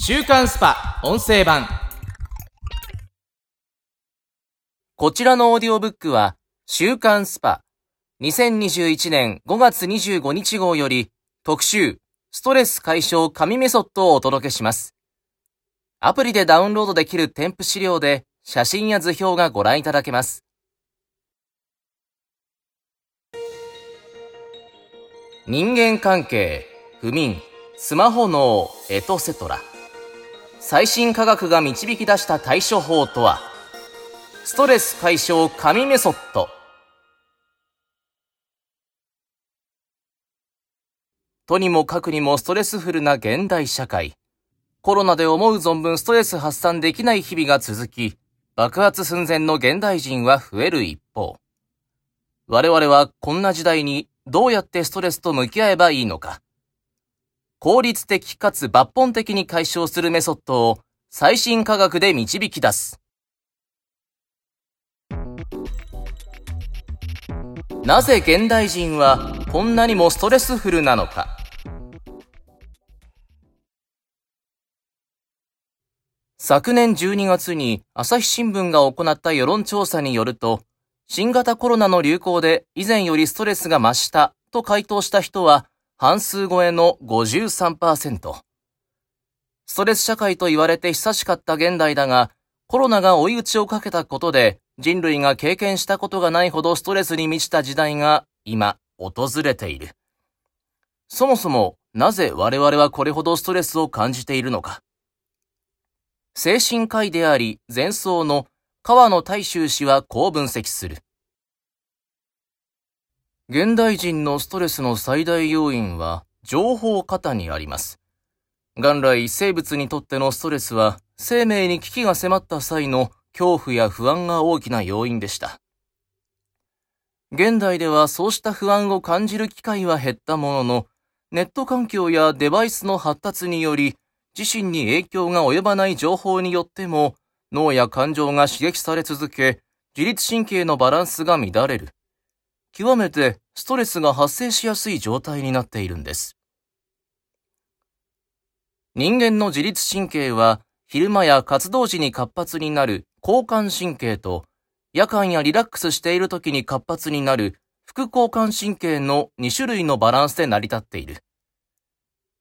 週刊スパ音声版こちらのオーディオブックは週刊スパ2021年5月25日号より特集ストレス解消神メソッドをお届けします。アプリでダウンロードできる添付資料で写真や図表がご覧いただけます。人間関係、不眠、スマホ脳、エトセトラ。最新科学が導き出した対処法とは、ストレス解消神メソッド。とにもかくにもストレスフルな現代社会。コロナで思う存分ストレス発散できない日々が続き、爆発寸前の現代人は増える一方。我々はこんな時代にどうやってストレスと向き合えばいいのか？効率的かつ抜本的に解消するメソッドを最新科学で導き出す。なぜ現代人はこんなにもストレスフルなのか。昨年12月に朝日新聞が行った世論調査によると、新型コロナの流行で以前よりストレスが増したと回答した人は半数超えの53%。ストレス社会と言われて久しかった現代だが、コロナが追い打ちをかけたことで人類が経験したことがないほどストレスに満ちた時代が今訪れている。そもそもなぜ我々はこれほどストレスを感じているのか。精神科医であり前奏の川野大衆氏はこう分析する。現代人のストレスの最大要因は情報過多にあります。元来生物にとってのストレスは生命に危機が迫った際の恐怖や不安が大きな要因でした。現代ではそうした不安を感じる機会は減ったものの、ネット環境やデバイスの発達により、自身に影響が及ばない情報によっても、脳や感情が刺激され続け、自律神経のバランスが乱れる。極めてストレスが発生しやすい状態になっているんです。人間の自律神経は昼間や活動時に活発になる交感神経と夜間やリラックスしている時に活発になる副交感神経の2種類のバランスで成り立っている。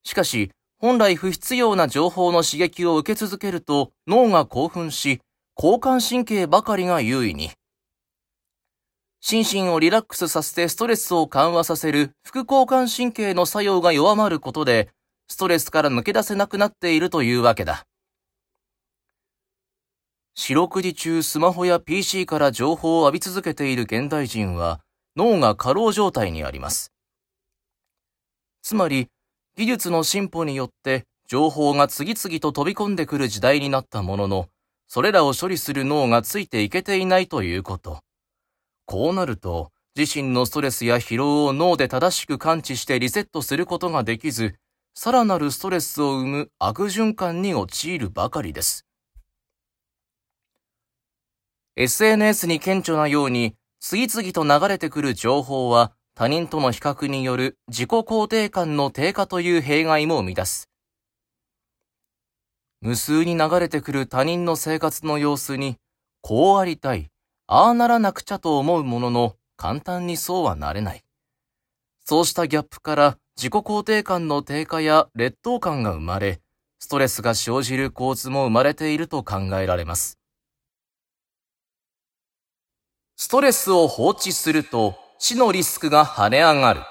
しかし、本来不必要な情報の刺激を受け続けると脳が興奮し、交感神経ばかりが優位に。心身をリラックスさせてストレスを緩和させる副交感神経の作用が弱まることで、ストレスから抜け出せなくなっているというわけだ。四六時中スマホや PC から情報を浴び続けている現代人は脳が過労状態にあります。つまり、技術の進歩によって情報が次々と飛び込んでくる時代になったものの、それらを処理する脳がついていけていないということ。こうなると、自身のストレスや疲労を脳で正しく感知してリセットすることができず、さらなるストレスを生む悪循環に陥るばかりです。SNS に顕著なように、次々と流れてくる情報は、他人との比較による自己肯定感の低下という弊害も生み出す。無数に流れてくる他人の生活の様子に、こうありたい、ああならなくちゃと思うものの、簡単にそうはなれない。そうしたギャップから自己肯定感の低下や劣等感が生まれ、ストレスが生じる構図も生まれていると考えられます。ストレスを放置すると死のリスクが跳ね上がる。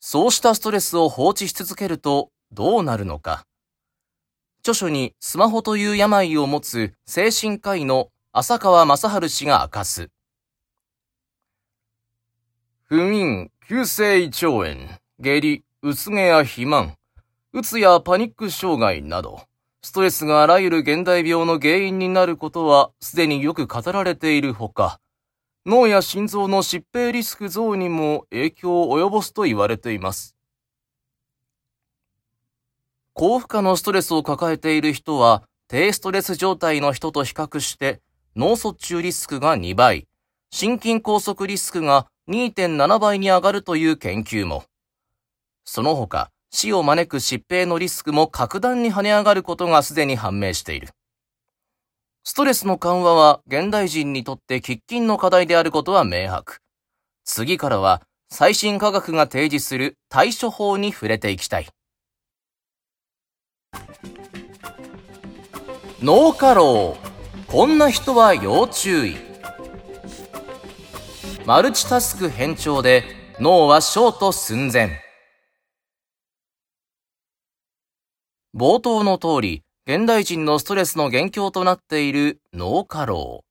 そうしたストレスを放置し続けるとどうなるのか。著書にスマホという病を持つ精神科医の浅川正治氏が明かす。不眠、急性胃腸炎、下痢、うつ毛や肥満、うつやパニック障害など、ストレスがあらゆる現代病の原因になることはすでによく語られているほか、脳や心臓の疾病リスク増にも影響を及ぼすと言われています。高負荷のストレスを抱えている人は、低ストレス状態の人と比較して、脳卒中リスクが2倍、心筋梗塞リスクが2.7倍に上がるという研究も。その他、死を招く疾病のリスクも格段に跳ね上がることがすでに判明している。ストレスの緩和は現代人にとって喫緊の課題であることは明白。次からは最新科学が提示する対処法に触れていきたい。脳過労。こんな人は要注意。マルチタスク変調で脳はショート寸前。冒頭の通り、現代人のストレスの元凶となっている脳過労。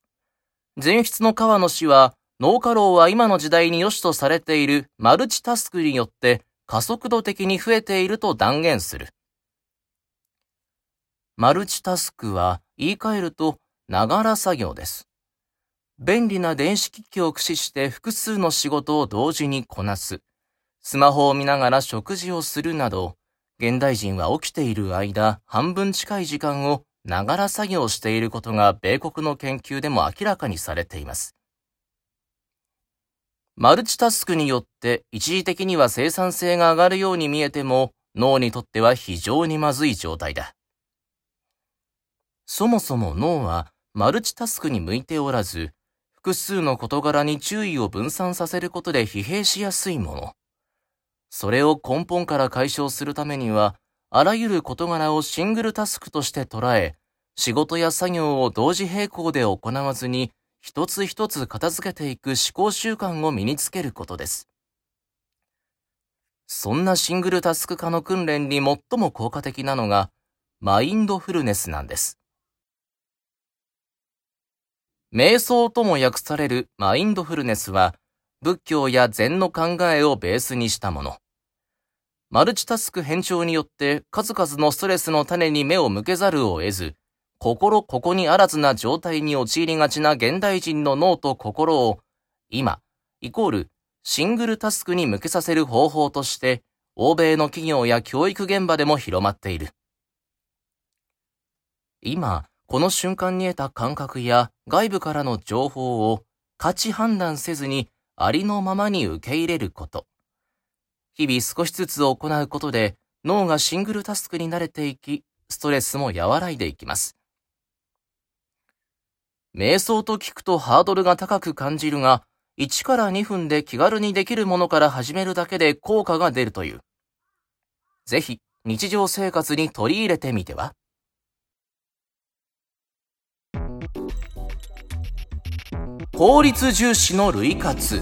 前筆の川野氏は、脳過労は今の時代に良しとされているマルチタスクによって加速度的に増えていると断言する。マルチタスクは言い換えると、ながら作業です。便利な電子機器を駆使して複数の仕事を同時にこなす。スマホを見ながら食事をするなど、現代人は起きている間、半分近い時間をながら作業していることが米国の研究でも明らかにされています。マルチタスクによって一時的には生産性が上がるように見えても脳にとっては非常にまずい状態だ。そもそも脳はマルチタスクに向いておらず、複数の事柄に注意を分散させることで疲弊しやすいもの。それを根本から解消するためには、あらゆる事柄をシングルタスクとして捉え、仕事や作業を同時並行で行わずに、一つ一つ片付けていく思考習慣を身につけることです。そんなシングルタスク化の訓練に最も効果的なのが、マインドフルネスなんです。瞑想とも訳されるマインドフルネスは、仏教や禅の考えをベースにしたもの。マルチタスク変調によって数々のストレスの種に目を向けざるを得ず、心ここにあらずな状態に陥りがちな現代人の脳と心を、今、イコールシングルタスクに向けさせる方法として、欧米の企業や教育現場でも広まっている。今、この瞬間に得た感覚や外部からの情報を価値判断せずにありのままに受け入れること。日々少しずつ行うことで脳がシングルタスクに慣れていき、ストレスも和らいでいきます。瞑想と聞くとハードルが高く感じるが、1から2分で気軽にできるものから始めるだけで効果が出るという。ぜひ日常生活に取り入れてみては？効率重視の類活。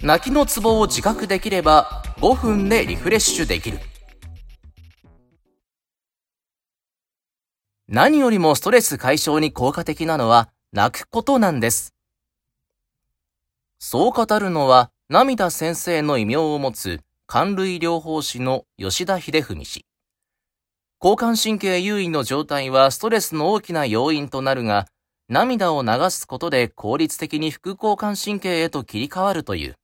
泣きのツボを自覚できれば5分でリフレッシュできる。何よりもストレス解消に効果的なのは泣くことなんです。そう語るのは涙先生の異名を持つ寒類療法士の吉田秀文氏。交感神経優位の状態はストレスの大きな要因となるが涙を流すことで効率的に副交感神経へと切り替わるという。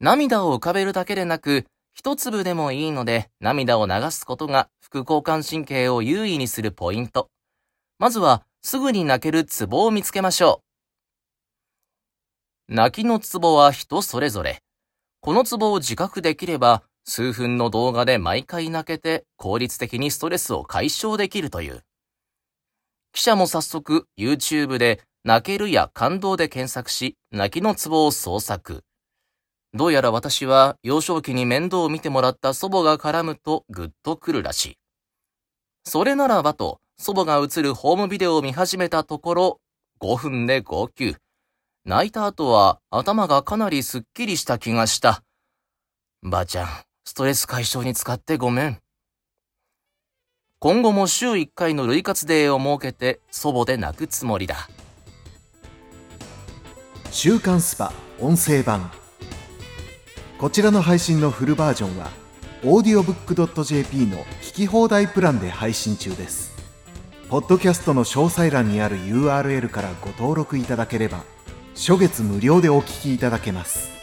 涙を浮かべるだけでなく、一粒でもいいので涙を流すことが副交感神経を優位にするポイント。まずはすぐに泣けるツボを見つけましょう。泣きのツボは人それぞれ。このツボを自覚できれば数分の動画で毎回泣けて効率的にストレスを解消できるという。記者も早速 YouTube で泣けるや感動で検索し、泣きのツボを捜索。どうやら私は幼少期に面倒を見てもらった祖母が絡むとグッとくるらしい。それならばと祖母が映るホームビデオを見始めたところ、5分で号泣。泣いた後は頭がかなりスッキリした気がした。ばあちゃん、ストレス解消に使ってごめん。今後も週1回の類活デーを設けて祖母で泣くつもりだ。週刊スパ音声版。こちらの配信のフルバージョンは audiobook.jp の聞き放題プランで配信中です。ポッドキャストの詳細欄にある URL からご登録いただければ初月無料でお聞きいただけます。